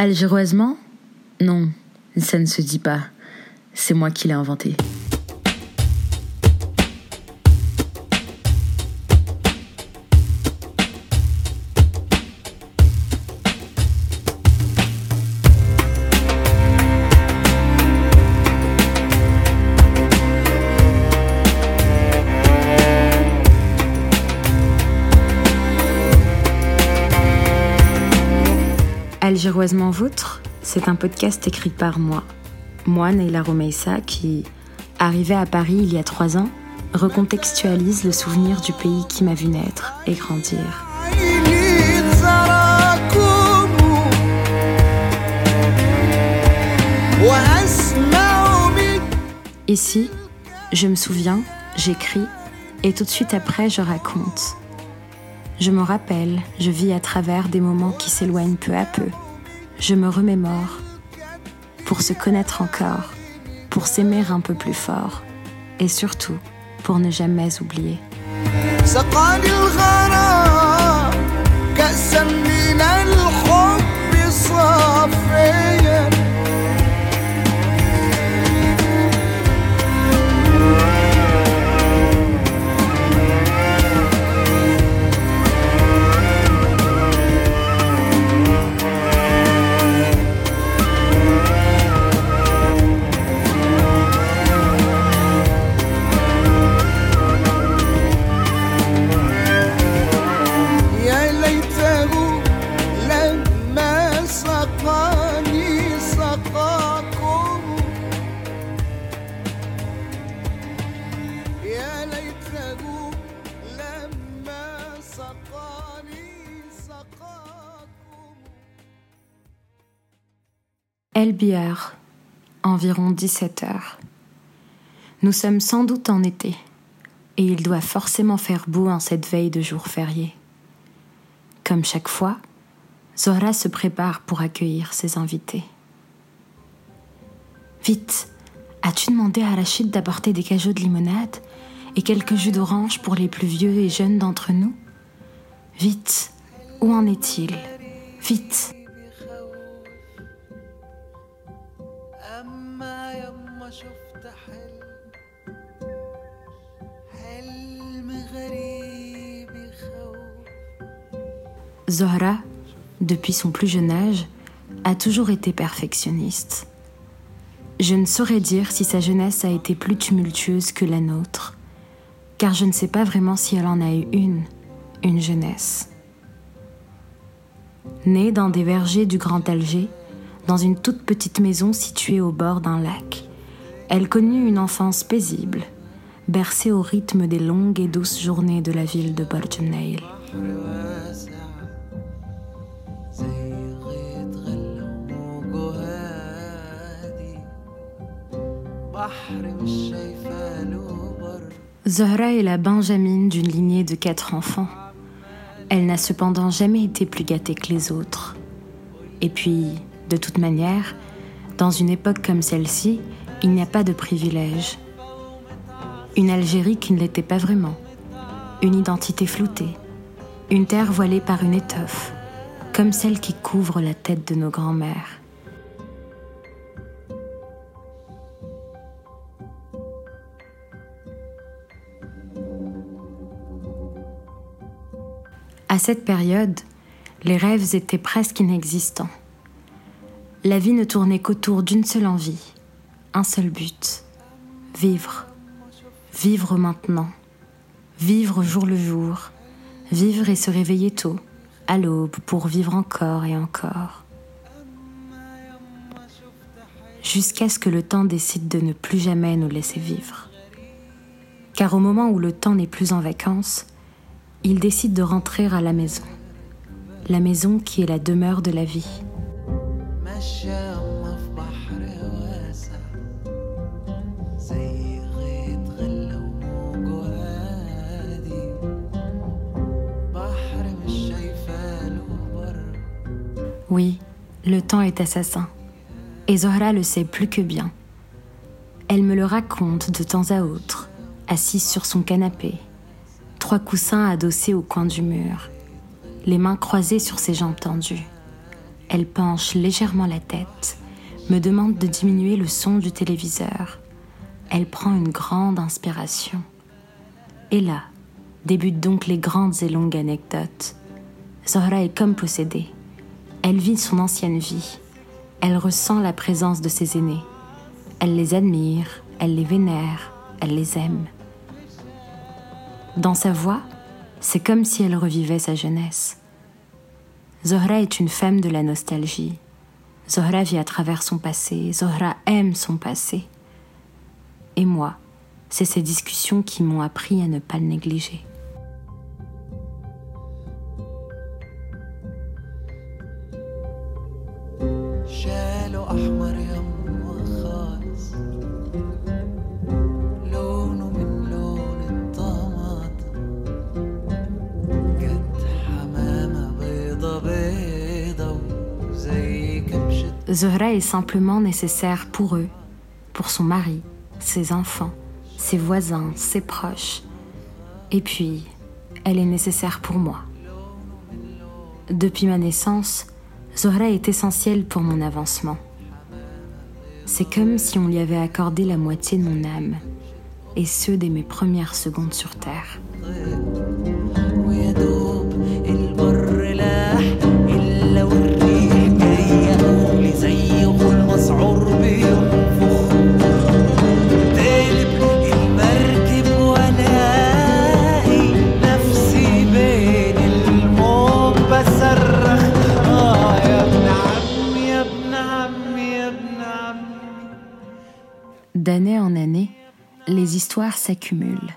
Algéroisement? Non, ça ne se dit pas. C'est moi qui l'ai inventé. Algéroisement Vôtre, c'est un podcast écrit par moi, moi, Neila Romeissa, qui, arrivée à Paris il y a trois ans, recontextualise le souvenir du pays qui m'a vu naître et grandir. Ici, je me souviens, j'écris, et tout de suite après, je raconte. Je me rappelle, je vis à travers des moments qui s'éloignent peu à peu. Je me remémore pour se connaître encore, pour s'aimer un peu plus fort et surtout pour ne jamais oublier. Elbière, environ 17 heures. Nous sommes sans doute en été, et il doit forcément faire beau en cette veille de jour férié. Comme chaque fois, Zora se prépare pour accueillir ses invités. Vite, as-tu demandé à Rachid d'apporter des cajots de limonade et quelques jus d'orange pour les plus vieux et jeunes d'entre nous? Vite, où en est-il? Vite Zohra, depuis son plus jeune âge, a toujours été perfectionniste. Je ne saurais dire si sa jeunesse a été plus tumultueuse que la nôtre, car je ne sais pas vraiment si elle en a eu une, une jeunesse. Née dans des vergers du Grand Alger, dans une toute petite maison située au bord d'un lac, elle connut une enfance paisible, bercée au rythme des longues et douces journées de la ville de Borgennail. Zohra est la benjamine d'une lignée de quatre enfants. Elle n'a cependant jamais été plus gâtée que les autres. Et puis, de toute manière, dans une époque comme celle-ci, il n'y a pas de privilège. Une Algérie qui ne l'était pas vraiment. Une identité floutée. Une terre voilée par une étoffe, comme celle qui couvre la tête de nos grands-mères. À cette période, les rêves étaient presque inexistants. La vie ne tournait qu'autour d'une seule envie, un seul but, vivre. Vivre maintenant. Vivre jour le jour. Vivre et se réveiller tôt, à l'aube, pour vivre encore et encore. Jusqu'à ce que le temps décide de ne plus jamais nous laisser vivre. Car au moment où le temps n'est plus en vacances, il décide de rentrer à la maison. La maison qui est la demeure de la vie. Oui, le temps est assassin. Et Zohra le sait plus que bien. Elle me le raconte de temps à autre, assise sur son canapé, trois coussins adossés au coin du mur, les mains croisées sur ses jambes tendues. Elle penche légèrement la tête, me demande de diminuer le son du téléviseur. Elle prend une grande inspiration. Et là, débutent donc les grandes et longues anecdotes. Zohra est comme possédée. Elle vit son ancienne vie. Elle ressent la présence de ses aînés. Elle les admire, elle les vénère, elle les aime. Dans sa voix, c'est comme si elle revivait sa jeunesse. Zohra est une femme de la nostalgie. Zohra vit à travers son passé. Zohra aime son passé. Et moi, c'est ces discussions qui m'ont appris à ne pas le négliger. Zohra est simplement nécessaire pour eux, pour son mari, ses enfants, ses voisins, ses proches. Et puis, elle est nécessaire pour moi. Depuis ma naissance, Zohra est essentielle pour mon avancement. C'est comme si on lui avait accordé la moitié de mon âme, et ce dès mes premières secondes sur Terre. Histoires s'accumulent,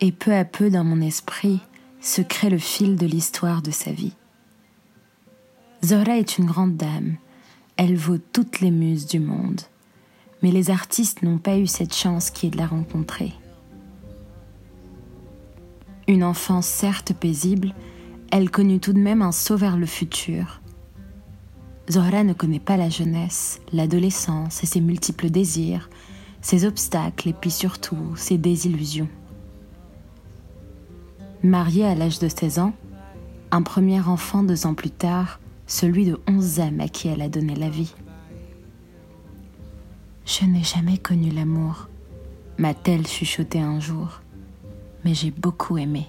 et peu à peu dans mon esprit se crée le fil de l'histoire de sa vie. Zora est une grande dame, elle vaut toutes les muses du monde, mais les artistes n'ont pas eu cette chance qui est de la rencontrer. Une enfance certes paisible, elle connut tout de même un saut vers le futur. Zora ne connaît pas la jeunesse, l'adolescence et ses multiples désirs, ses obstacles et puis surtout ses désillusions. Mariée à l'âge de 16 ans, un premier enfant deux ans plus tard, celui de 11 âmes à qui elle a donné la vie. Je n'ai jamais connu l'amour, m'a-t-elle chuchoté un jour, mais j'ai beaucoup aimé.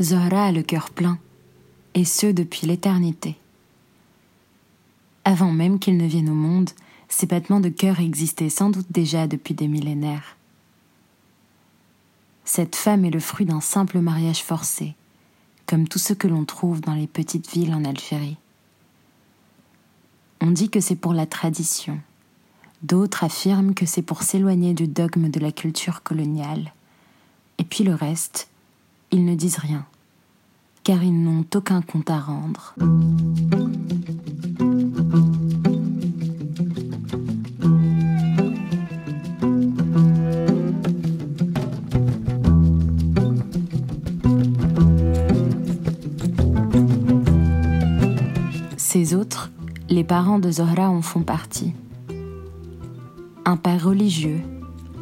Zora a le cœur plein et ce depuis l'éternité. Avant même qu'il ne vienne au monde, ces battements de cœur existaient sans doute déjà depuis des millénaires. Cette femme est le fruit d'un simple mariage forcé, comme tout ce que l'on trouve dans les petites villes en Algérie. On dit que c'est pour la tradition, d'autres affirment que c'est pour s'éloigner du dogme de la culture coloniale, et puis le reste, ils ne disent rien car ils n'ont aucun compte à rendre. Ces autres, les parents de Zohra en font partie. Un père religieux,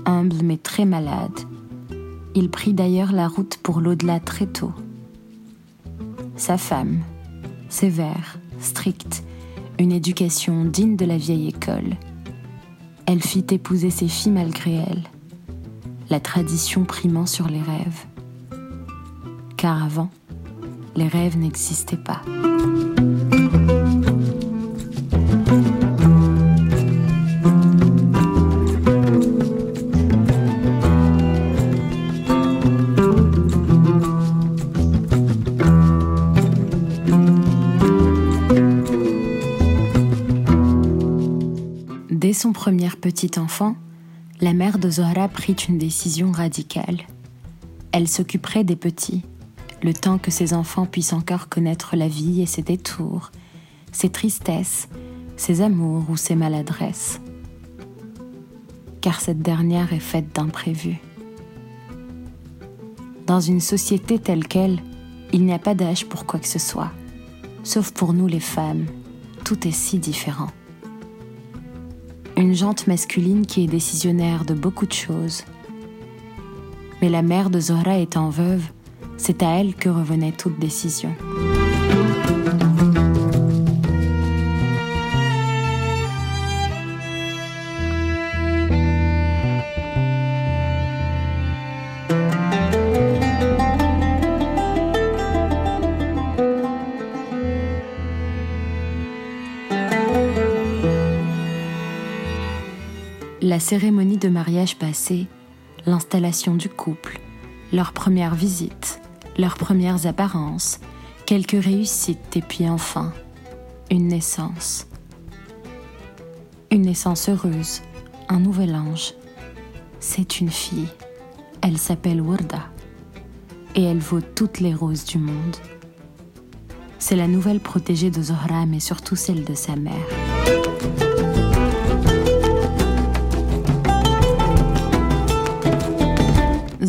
humble mais très malade. Il prit d'ailleurs la route pour l'au-delà très tôt sa femme, sévère, stricte, une éducation digne de la vieille école. Elle fit épouser ses filles malgré elle, la tradition primant sur les rêves. Car avant, les rêves n'existaient pas. Son premier petit enfant, la mère de Zohra prit une décision radicale. Elle s'occuperait des petits, le temps que ses enfants puissent encore connaître la vie et ses détours, ses tristesses, ses amours ou ses maladresses. Car cette dernière est faite d'imprévus. Dans une société telle qu'elle, il n'y a pas d'âge pour quoi que ce soit, sauf pour nous les femmes, tout est si différent une jante masculine qui est décisionnaire de beaucoup de choses. Mais la mère de Zohra étant veuve, c'est à elle que revenait toute décision. La cérémonie de mariage passée, l'installation du couple, leurs premières visites, leurs premières apparences, quelques réussites et puis enfin, une naissance. Une naissance heureuse, un nouvel ange. C'est une fille. Elle s'appelle Wurda. Et elle vaut toutes les roses du monde. C'est la nouvelle protégée de Zohra, mais surtout celle de sa mère.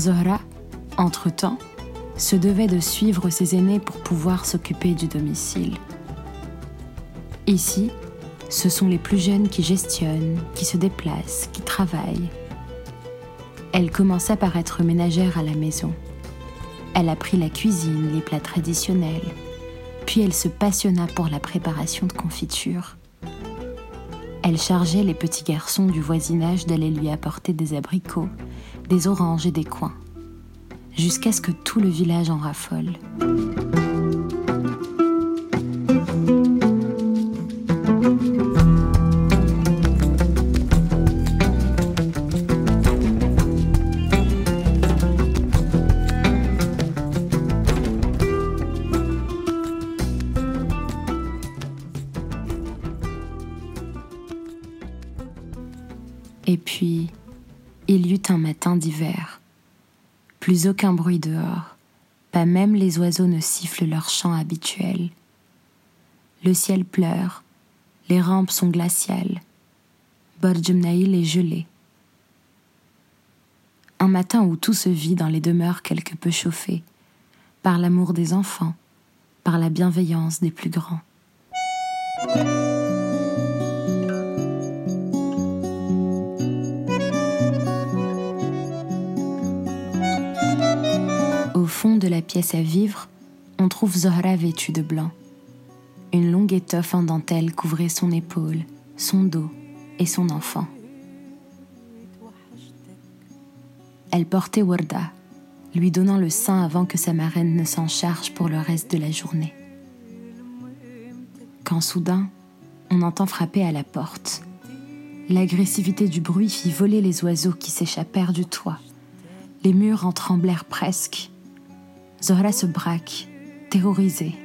Zohra, entre-temps, se devait de suivre ses aînés pour pouvoir s'occuper du domicile. Ici, ce sont les plus jeunes qui gestionnent, qui se déplacent, qui travaillent. Elle commença par être ménagère à la maison. Elle apprit la cuisine, les plats traditionnels, puis elle se passionna pour la préparation de confitures. Elle chargeait les petits garçons du voisinage d'aller lui apporter des abricots, des oranges et des coins, jusqu'à ce que tout le village en raffole. Plus aucun bruit dehors, pas même les oiseaux ne sifflent leur chant habituel. Le ciel pleure, les rampes sont glaciales, Borjumnaïl est gelé. Un matin où tout se vit dans les demeures quelque peu chauffées, par l'amour des enfants, par la bienveillance des plus grands. La pièce à vivre, on trouve Zohra vêtue de blanc. Une longue étoffe en dentelle couvrait son épaule, son dos et son enfant. Elle portait Warda, lui donnant le sein avant que sa marraine ne s'en charge pour le reste de la journée. Quand soudain, on entend frapper à la porte. L'agressivité du bruit fit voler les oiseaux qui s'échappèrent du toit. Les murs en tremblèrent presque. Zohra se braque, terrorisée.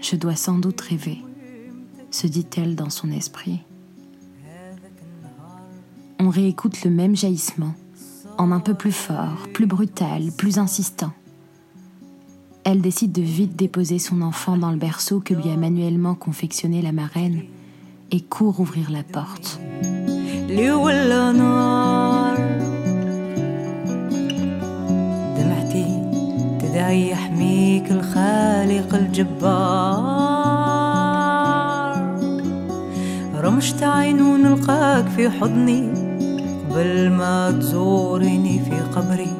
Je dois sans doute rêver, se dit-elle dans son esprit. On réécoute le même jaillissement, en un peu plus fort, plus brutal, plus insistant. Elle décide de vite déposer son enfant dans le berceau que lui a manuellement confectionné la marraine et court ouvrir la porte. داعي يحميك الخالق الجبار. رمشت عين ونلقاك في حضني قبل ما تزورني في قبري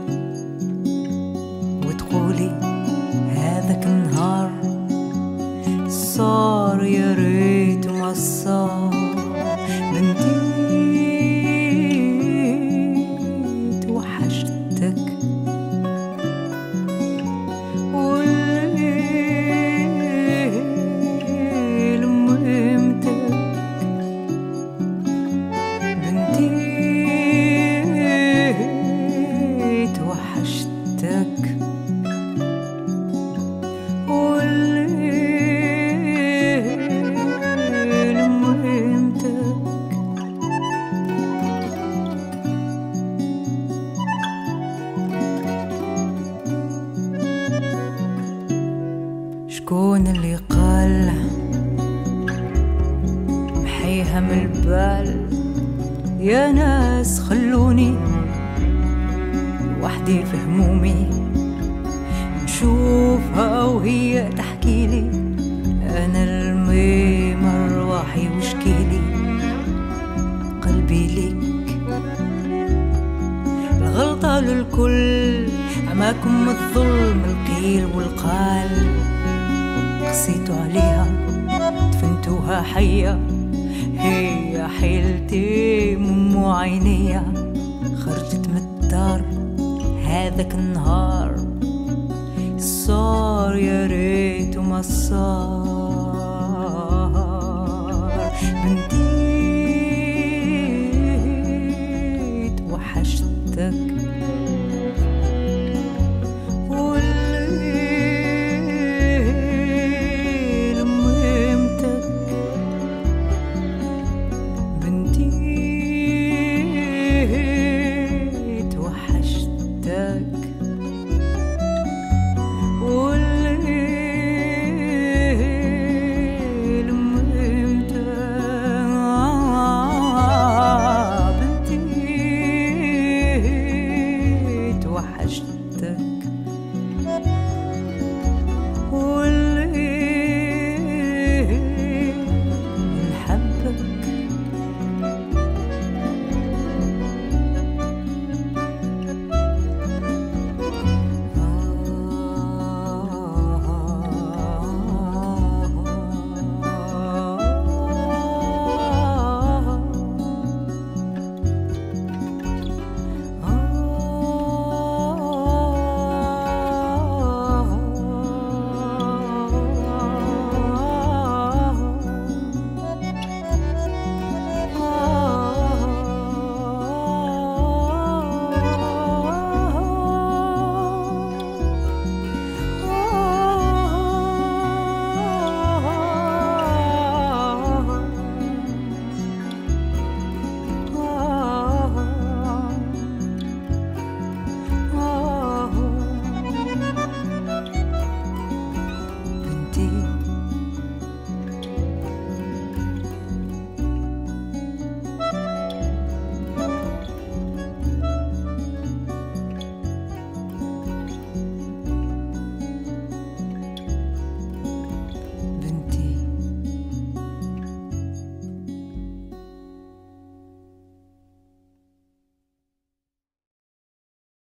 وتقولي الكل عماكم الظلم القيل والقال. قسيتوا عليها دفنتوها حية. هي حيلتي من عينيا خرجت من الدار هذاك النهار. صار يا ريت ما صار.